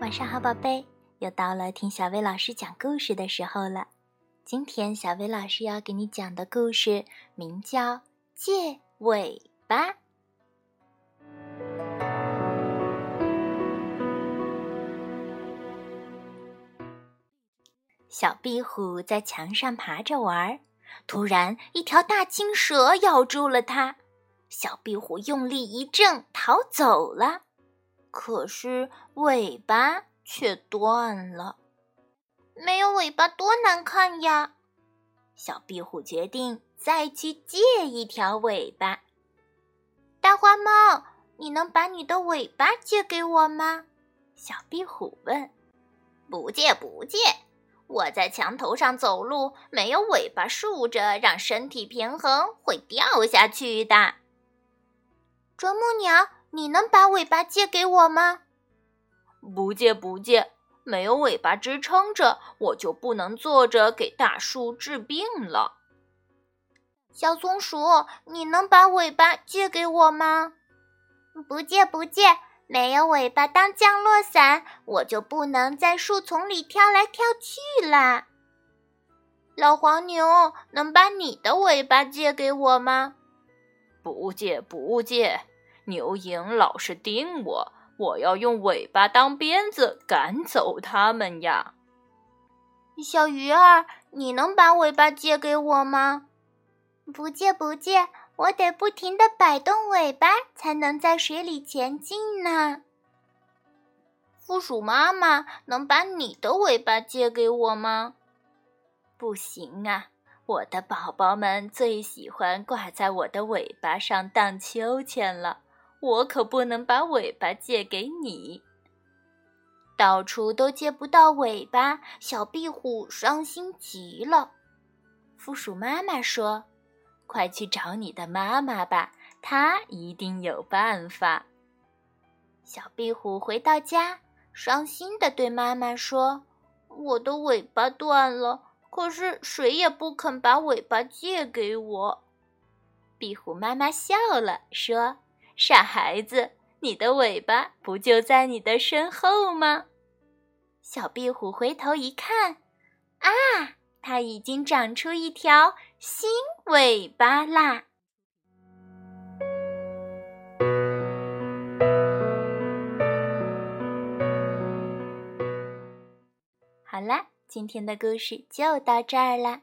晚上好，宝贝！又到了听小薇老师讲故事的时候了。今天小薇老师要给你讲的故事名叫《借尾巴》。小壁虎在墙上爬着玩，突然一条大青蛇咬住了它。小壁虎用力一挣，逃走了。可是尾巴却断了，没有尾巴多难看呀！小壁虎决定再去借一条尾巴。大花猫，你能把你的尾巴借给我吗？小壁虎问。不借不借，我在墙头上走路，没有尾巴竖着，让身体平衡，会掉下去的。啄木鸟。你能把尾巴借给我吗？不借不借，没有尾巴支撑着，我就不能坐着给大树治病了。小松鼠，你能把尾巴借给我吗？不借不借，没有尾巴当降落伞，我就不能在树丛里跳来跳去了。老黄牛，能把你的尾巴借给我吗？不借不借。牛蝇老是叮我，我要用尾巴当鞭子赶走它们呀。小鱼儿，你能把尾巴借给我吗？不借不借，我得不停地摆动尾巴才能在水里前进呢。负鼠妈妈，能把你的尾巴借给我吗？不行啊。我的宝宝们最喜欢挂在我的尾巴上荡秋千了。我可不能把尾巴借给你，到处都借不到尾巴，小壁虎伤心极了。负鼠妈妈说：“快去找你的妈妈吧，她一定有办法。”小壁虎回到家，伤心地对妈妈说：“我的尾巴断了，可是谁也不肯把尾巴借给我。”壁虎妈妈笑了，说。傻孩子，你的尾巴不就在你的身后吗？小壁虎回头一看，啊，它已经长出一条新尾巴啦！好啦，今天的故事就到这儿啦。